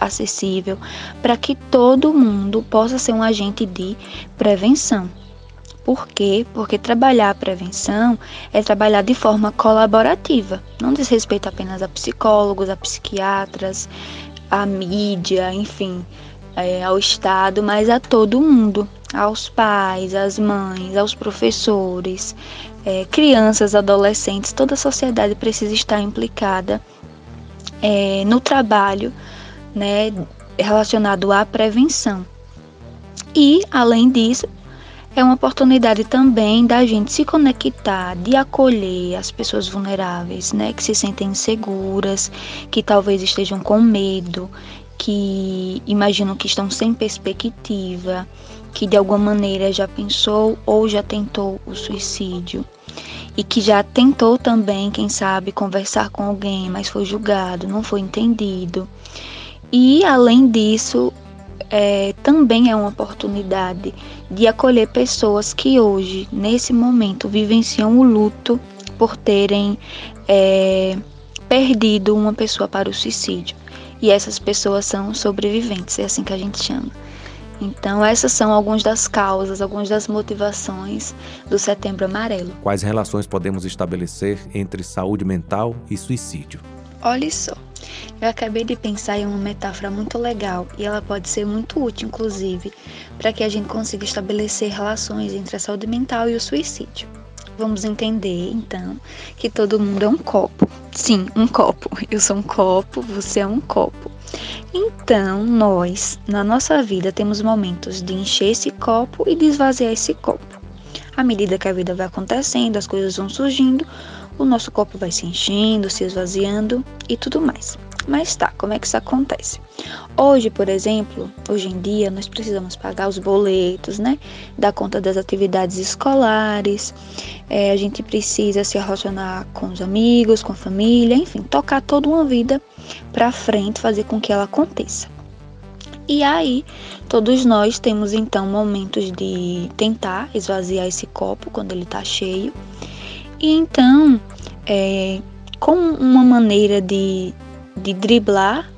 S6: acessível, para que todo mundo possa ser um agente de prevenção. Por quê? Porque trabalhar a prevenção é trabalhar de forma colaborativa. Não diz respeito apenas a psicólogos, a psiquiatras, à mídia, enfim, é, ao Estado, mas a todo mundo, aos pais, às mães, aos professores, é, crianças, adolescentes, toda a sociedade precisa estar implicada é, no trabalho né, relacionado à prevenção. E, além disso, é uma oportunidade também da gente se conectar, de acolher as pessoas vulneráveis, né, que se sentem inseguras, que talvez estejam com medo, que imaginam que estão sem perspectiva, que de alguma maneira já pensou ou já tentou o suicídio e que já tentou também, quem sabe, conversar com alguém, mas foi julgado, não foi entendido. E além disso, é, também é uma oportunidade de acolher pessoas que hoje, nesse momento, vivenciam o luto por terem é, perdido uma pessoa para o suicídio. E essas pessoas são sobreviventes, é assim que a gente chama. Então, essas são algumas das causas, algumas das motivações do Setembro Amarelo.
S1: Quais relações podemos estabelecer entre saúde mental e suicídio?
S6: Olha só, eu acabei de pensar em uma metáfora muito legal e ela pode ser muito útil, inclusive, para que a gente consiga estabelecer relações entre a saúde mental e o suicídio. Vamos entender, então, que todo mundo é um copo. Sim, um copo. Eu sou um copo, você é um copo. Então, nós, na nossa vida, temos momentos de encher esse copo e de esvaziar esse copo. À medida que a vida vai acontecendo, as coisas vão surgindo, o nosso copo vai se enchendo, se esvaziando e tudo mais. Mas tá, como é que isso acontece? Hoje, por exemplo, hoje em dia, nós precisamos pagar os boletos, né? Dar conta das atividades escolares, é, a gente precisa se relacionar com os amigos, com a família, enfim, tocar toda uma vida para frente, fazer com que ela aconteça. E aí, todos nós temos então momentos de tentar esvaziar esse copo quando ele está cheio. E então, é, com uma maneira de, de driblar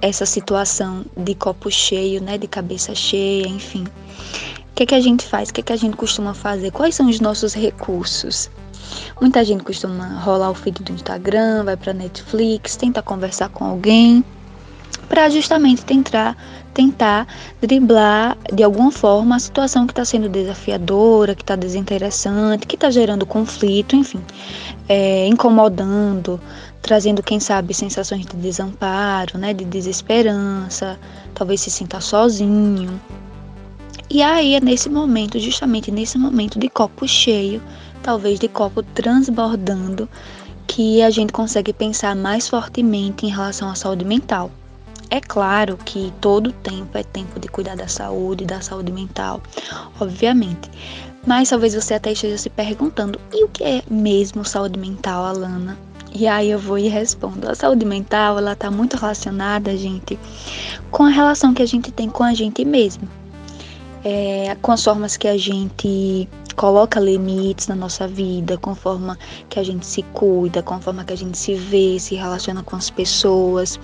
S6: essa situação de copo cheio, né, de cabeça cheia, enfim. O que, é que a gente faz? O que, é que a gente costuma fazer? Quais são os nossos recursos? Muita gente costuma rolar o feed do Instagram, vai para Netflix, tenta conversar com alguém para justamente tentar tentar driblar de alguma forma a situação que está sendo desafiadora, que está desinteressante, que está gerando conflito, enfim, é, incomodando, trazendo, quem sabe, sensações de desamparo, né, de desesperança, talvez se sinta sozinho. E aí é nesse momento, justamente nesse momento de copo cheio, talvez de copo transbordando, que a gente consegue pensar mais fortemente em relação à saúde mental. É claro que todo tempo é tempo de cuidar da saúde, da saúde mental, obviamente. Mas talvez você até esteja se perguntando: e o que é mesmo saúde mental, Alana? E aí eu vou e respondo. A saúde mental, ela está muito relacionada, gente, com a relação que a gente tem com a gente mesmo. É, com as formas que a gente coloca limites na nossa vida, forma que a gente se cuida, forma que a gente se vê, se relaciona com as pessoas.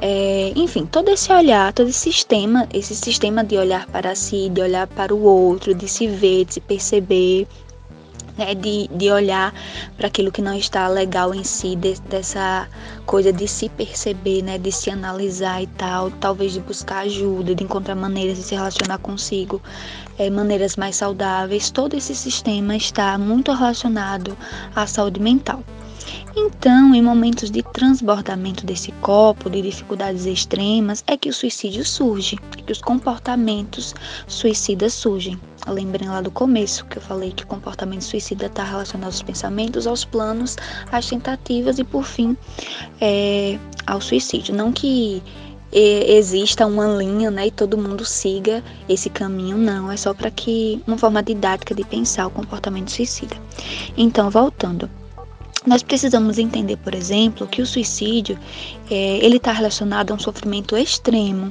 S6: É, enfim, todo esse olhar, todo esse sistema, esse sistema de olhar para si, de olhar para o outro, de se ver, de se perceber, né, de, de olhar para aquilo que não está legal em si, de, dessa coisa de se perceber, né, de se analisar e tal, talvez de buscar ajuda, de encontrar maneiras de se relacionar consigo, é, maneiras mais saudáveis. Todo esse sistema está muito relacionado à saúde mental. Então, em momentos de transbordamento desse copo, de dificuldades extremas, é que o suicídio surge, é que os comportamentos suicidas surgem. Lembrem lá do começo que eu falei que o comportamento suicida está relacionado aos pensamentos, aos planos, às tentativas e, por fim, é, ao suicídio. Não que exista uma linha, né, e todo mundo siga esse caminho, não, é só para que uma forma didática de pensar o comportamento suicida. Então, voltando, nós precisamos entender, por exemplo, que o suicídio é, ele está relacionado a um sofrimento extremo.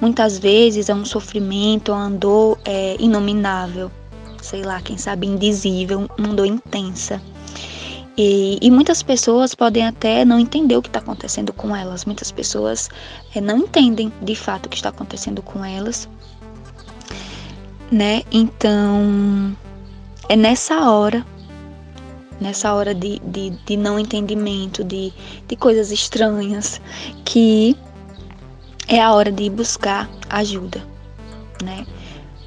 S6: Muitas vezes é um sofrimento, uma dor é, inominável, sei lá, quem sabe indizível, uma dor intensa. E, e, muitas pessoas podem até não entender o que está acontecendo com elas. Muitas pessoas é, não entendem de fato o que está acontecendo com elas, né? Então é nessa hora nessa hora de, de, de não entendimento, de, de coisas estranhas, que é a hora de buscar ajuda, né?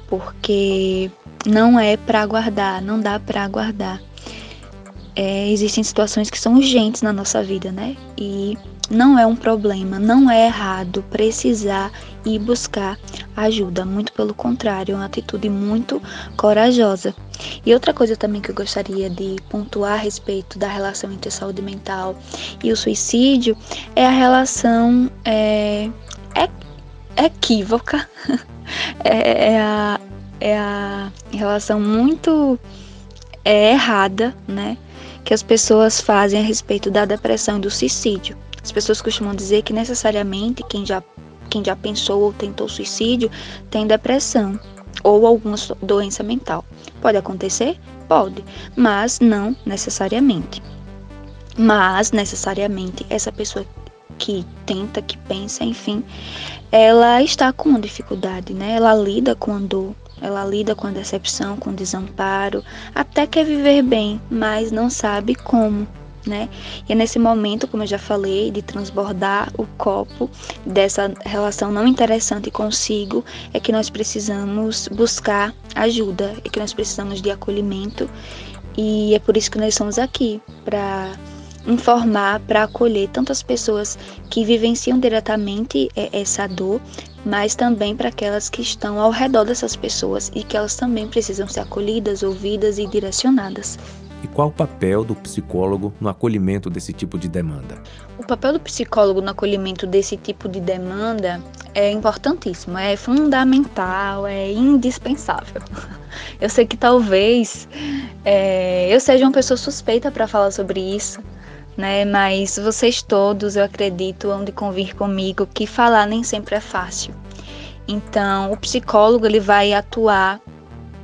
S6: Porque não é para aguardar, não dá para aguardar. É, existem situações que são urgentes na nossa vida, né? E não é um problema, não é errado precisar ir buscar ajuda, muito pelo contrário, é uma atitude muito corajosa. E outra coisa também que eu gostaria de pontuar a respeito da relação entre saúde mental e o suicídio é a relação é, é, equívoca, [laughs] é, é, a, é a relação muito é, errada, né? Que as pessoas fazem a respeito da depressão e do suicídio. As pessoas costumam dizer que necessariamente quem já, quem já pensou ou tentou suicídio tem depressão ou alguma doença mental. Pode acontecer? Pode, mas não necessariamente. Mas necessariamente essa pessoa que tenta, que pensa, enfim, ela está com uma dificuldade, né? Ela lida com a dor, ela lida com a decepção, com o desamparo, até quer viver bem, mas não sabe como né? E é nesse momento, como eu já falei, de transbordar o copo dessa relação não interessante consigo, é que nós precisamos buscar ajuda, é que nós precisamos de acolhimento e é por isso que nós estamos aqui para informar, para acolher tantas pessoas que vivenciam diretamente é, essa dor, mas também para aquelas que estão ao redor dessas pessoas e que elas também precisam ser acolhidas, ouvidas e direcionadas.
S1: E qual o papel do psicólogo no acolhimento desse tipo de demanda?
S6: O papel do psicólogo no acolhimento desse tipo de demanda é importantíssimo, é fundamental, é indispensável. [laughs] Eu sei que talvez é, eu seja uma pessoa suspeita para falar sobre isso, né? Mas vocês todos, eu acredito, vão de convir comigo que falar nem sempre é fácil. Então, o psicólogo ele vai atuar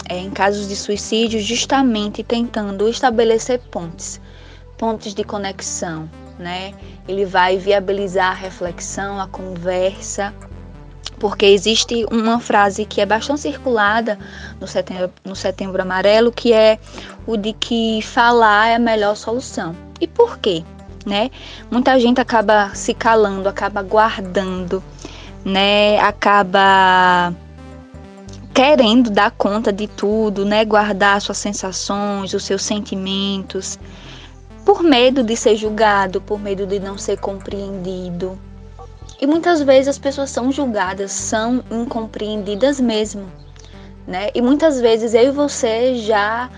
S6: é, em casos de suicídio justamente tentando estabelecer pontes, pontes de conexão, né? Ele vai viabilizar a reflexão, a conversa, porque existe uma frase que é bastante circulada no setembro, no setembro amarelo, que é o de que falar é a melhor solução. E por quê? Né? Muita gente acaba se calando, acaba guardando, né? Acaba querendo dar conta de tudo, né? Guardar suas sensações, os seus sentimentos, por medo de ser julgado, por medo de não ser compreendido. E muitas vezes as pessoas são julgadas, são incompreendidas mesmo, né? E muitas vezes eu e você já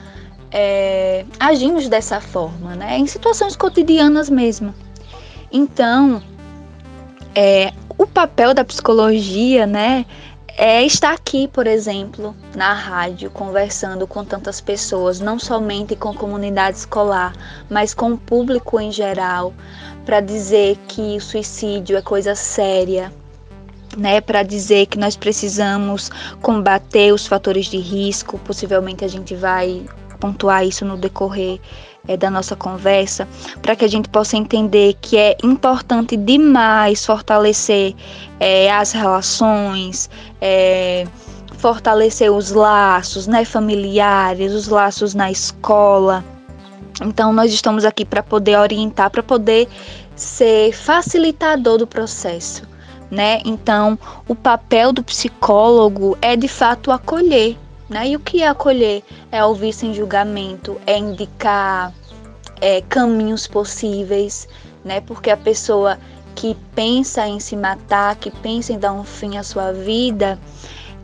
S6: é, agimos dessa forma, né? Em situações cotidianas mesmo. Então, é, o papel da psicologia, né? É estar aqui, por exemplo, na rádio, conversando com tantas pessoas, não somente com a comunidade escolar, mas com o público em geral, para dizer que o suicídio é coisa séria, né, para dizer que nós precisamos combater os fatores de risco, possivelmente a gente vai pontuar isso no decorrer é, da nossa conversa, para que a gente possa entender que é importante demais fortalecer é, as relações, é, fortalecer os laços né, familiares, os laços na escola. Então, nós estamos aqui para poder orientar, para poder ser facilitador do processo. Né? Então, o papel do psicólogo é de fato acolher, né? E o que é acolher? É ouvir sem julgamento, é indicar é, caminhos possíveis, né? Porque a pessoa que pensa em se matar, que pensa em dar um fim à sua vida,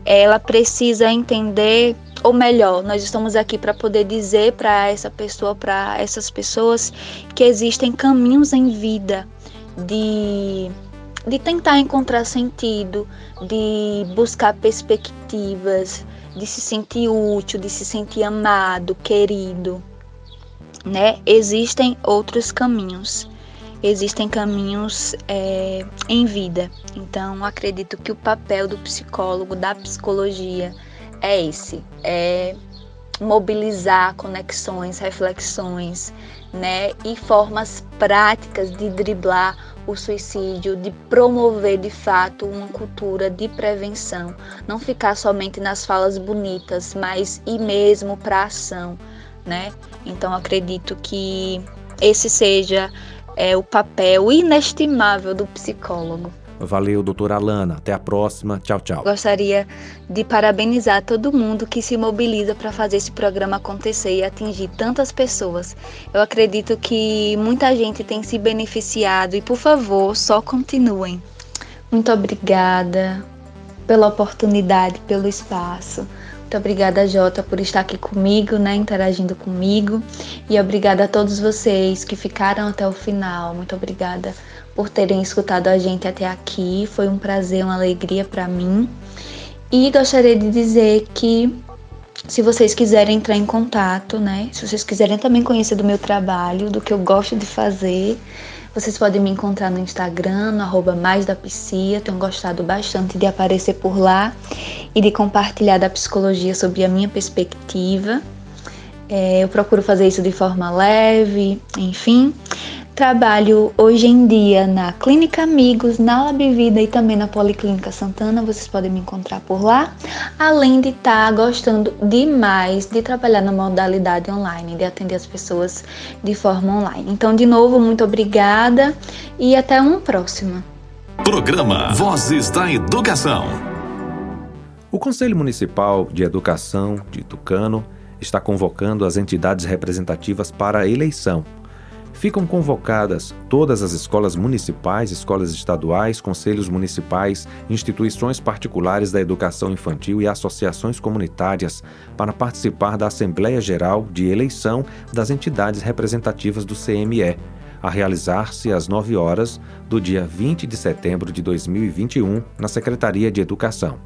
S6: ela precisa entender, ou melhor, nós estamos aqui para poder dizer para essa pessoa, para essas pessoas, que existem caminhos em vida de de tentar encontrar sentido, de buscar perspectivas, de se sentir útil, de se sentir amado, querido, né? Existem outros caminhos, existem caminhos é, em vida. Então, acredito que o papel do psicólogo, da psicologia, é esse: é mobilizar conexões, reflexões, né? E formas práticas de driblar o suicídio, de promover de fato uma cultura de prevenção, não ficar somente nas falas bonitas, mas ir mesmo para a ação, né? Então acredito que esse seja é, o papel inestimável do psicólogo.
S1: Valeu, doutora Alana. Até a próxima. Tchau, tchau.
S6: Gostaria de parabenizar todo mundo que se mobiliza para fazer esse programa acontecer e atingir tantas pessoas. Eu acredito que muita gente tem se beneficiado e, por favor, só continuem. Muito obrigada pela oportunidade, pelo espaço. Muito obrigada, Jota, por estar aqui comigo, né, interagindo comigo. E obrigada a todos vocês que ficaram até o final. Muito obrigada por terem escutado a gente até aqui. Foi um prazer, uma alegria para mim. E gostaria de dizer que se vocês quiserem entrar em contato, né? Se vocês quiserem também conhecer do meu trabalho, do que eu gosto de fazer, vocês podem me encontrar no Instagram, no arroba mais da Psia. Tenho gostado bastante de aparecer por lá e de compartilhar da psicologia sobre a minha perspectiva. É, eu procuro fazer isso de forma leve, enfim. Trabalho hoje em dia na Clínica Amigos, na Lab Vida e também na Policlínica Santana. Vocês podem me encontrar por lá. Além de estar tá gostando demais de trabalhar na modalidade online, de atender as pessoas de forma online. Então, de novo, muito obrigada e até uma próxima.
S7: Programa Vozes da Educação.
S1: O Conselho Municipal de Educação de Tucano está convocando as entidades representativas para a eleição ficam convocadas todas as escolas municipais, escolas estaduais, conselhos municipais, instituições particulares da educação infantil e associações comunitárias para participar da Assembleia Geral de Eleição das entidades representativas do CME, a realizar-se às 9 horas do dia 20 de setembro de 2021 na Secretaria de Educação.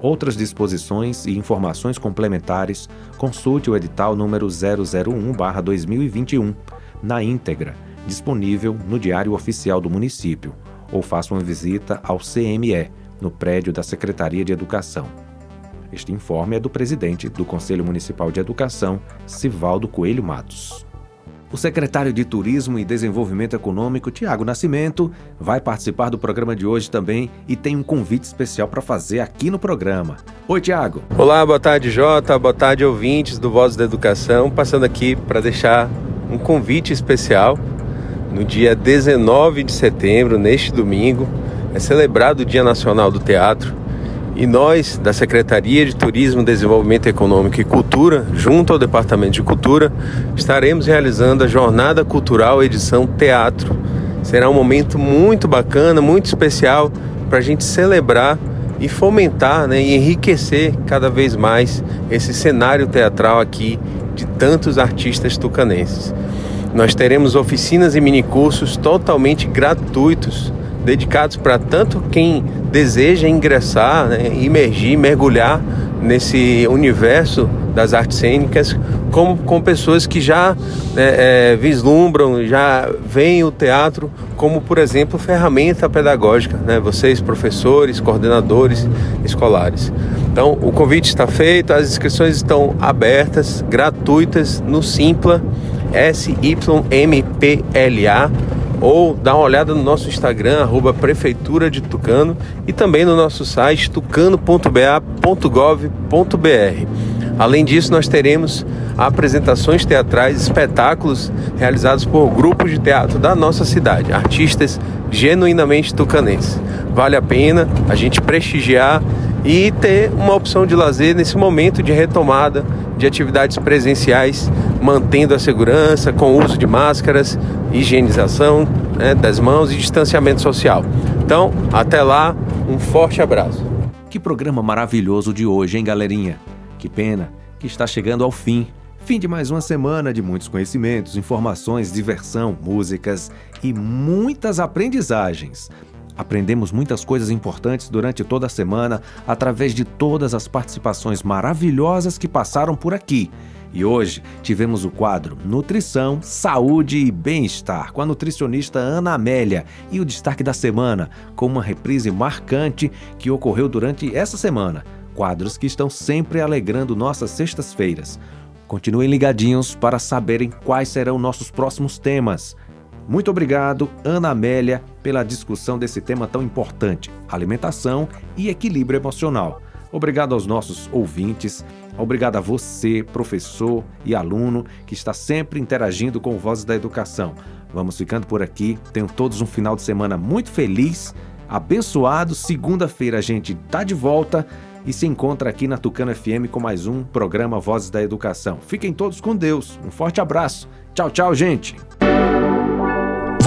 S1: Outras disposições e informações complementares, consulte o edital número 001/2021 na íntegra, disponível no Diário Oficial do Município, ou faça uma visita ao CME, no prédio da Secretaria de Educação. Este informe é do presidente do Conselho Municipal de Educação, Sivaldo Coelho Matos. O secretário de Turismo e Desenvolvimento Econômico, Tiago Nascimento, vai participar do programa de hoje também e tem um convite especial para fazer aqui no programa. Oi, Tiago.
S8: Olá, boa tarde, Jota. Boa tarde, ouvintes do Voz da Educação. Passando aqui para deixar um convite especial. No dia 19 de setembro, neste domingo, é celebrado o Dia Nacional do Teatro e nós, da Secretaria de Turismo, Desenvolvimento Econômico e Cultura, junto ao Departamento de Cultura, estaremos realizando a Jornada Cultural Edição Teatro. Será um momento muito bacana, muito especial para a gente celebrar e fomentar né, e enriquecer cada vez mais esse cenário teatral aqui de tantos artistas tucanenses. Nós teremos oficinas e minicursos totalmente gratuitos dedicados para tanto quem deseja ingressar, né, imergir, mergulhar nesse universo das artes cênicas, como com pessoas que já né, é, vislumbram, já veem o teatro como, por exemplo, ferramenta pedagógica, né? vocês, professores, coordenadores escolares. Então, o convite está feito, as inscrições estão abertas, gratuitas, no Simpla, S-Y-M-P-L-A ou dá uma olhada no nosso Instagram, arroba Prefeitura de Tucano, e também no nosso site tucano.ba.gov.br. Além disso, nós teremos apresentações teatrais, espetáculos realizados por grupos de teatro da nossa cidade, artistas genuinamente tucanenses. Vale a pena a gente prestigiar e ter uma opção de lazer nesse momento de retomada de atividades presenciais, mantendo a segurança, com o uso de máscaras, higienização né, das mãos e distanciamento social. Então, até lá, um forte abraço.
S1: Que programa maravilhoso de hoje, hein, galerinha? Que pena que está chegando ao fim. Fim de mais uma semana de muitos conhecimentos, informações, diversão, músicas e muitas aprendizagens. Aprendemos muitas coisas importantes durante toda a semana através de todas as participações maravilhosas que passaram por aqui. E hoje tivemos o quadro Nutrição, Saúde e Bem-Estar com a nutricionista Ana Amélia e o destaque da semana com uma reprise marcante que ocorreu durante essa semana. Quadros que estão sempre alegrando nossas sextas-feiras. Continuem ligadinhos para saberem quais serão nossos próximos temas. Muito obrigado, Ana Amélia, pela discussão desse tema tão importante: alimentação e equilíbrio emocional. Obrigado aos nossos ouvintes, obrigado a você, professor e aluno, que está sempre interagindo com Vozes da Educação. Vamos ficando por aqui. Tenham todos um final de semana muito feliz, abençoado. Segunda-feira a gente está de volta e se encontra aqui na Tucano FM com mais um programa Vozes da Educação. Fiquem todos com Deus. Um forte abraço. Tchau, tchau, gente.